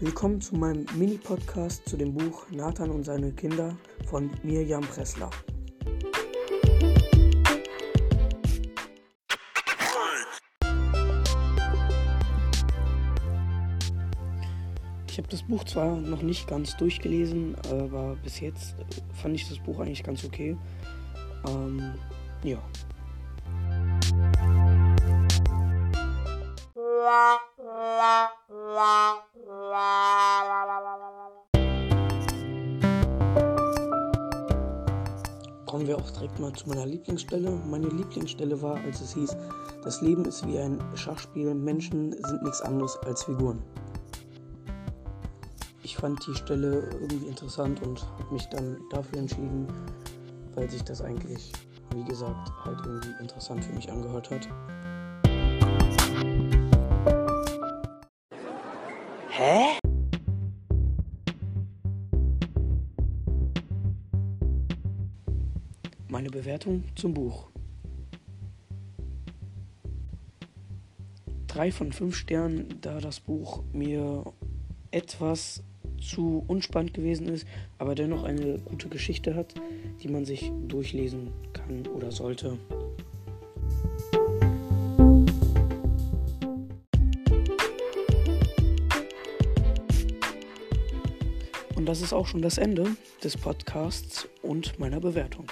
Willkommen zu meinem Mini-Podcast zu dem Buch Nathan und seine Kinder von Mirjam Pressler. Ich habe das Buch zwar noch nicht ganz durchgelesen, aber bis jetzt fand ich das Buch eigentlich ganz okay. Ähm, ja. Kommen wir auch direkt mal zu meiner Lieblingsstelle. Meine Lieblingsstelle war, als es hieß, das Leben ist wie ein Schachspiel, Menschen sind nichts anderes als Figuren. Ich fand die Stelle irgendwie interessant und habe mich dann dafür entschieden, weil sich das eigentlich, wie gesagt, halt irgendwie interessant für mich angehört hat. Meine Bewertung zum Buch. Drei von fünf Sternen, da das Buch mir etwas zu unspannend gewesen ist, aber dennoch eine gute Geschichte hat, die man sich durchlesen kann oder sollte. Und das ist auch schon das Ende des Podcasts und meiner Bewertung.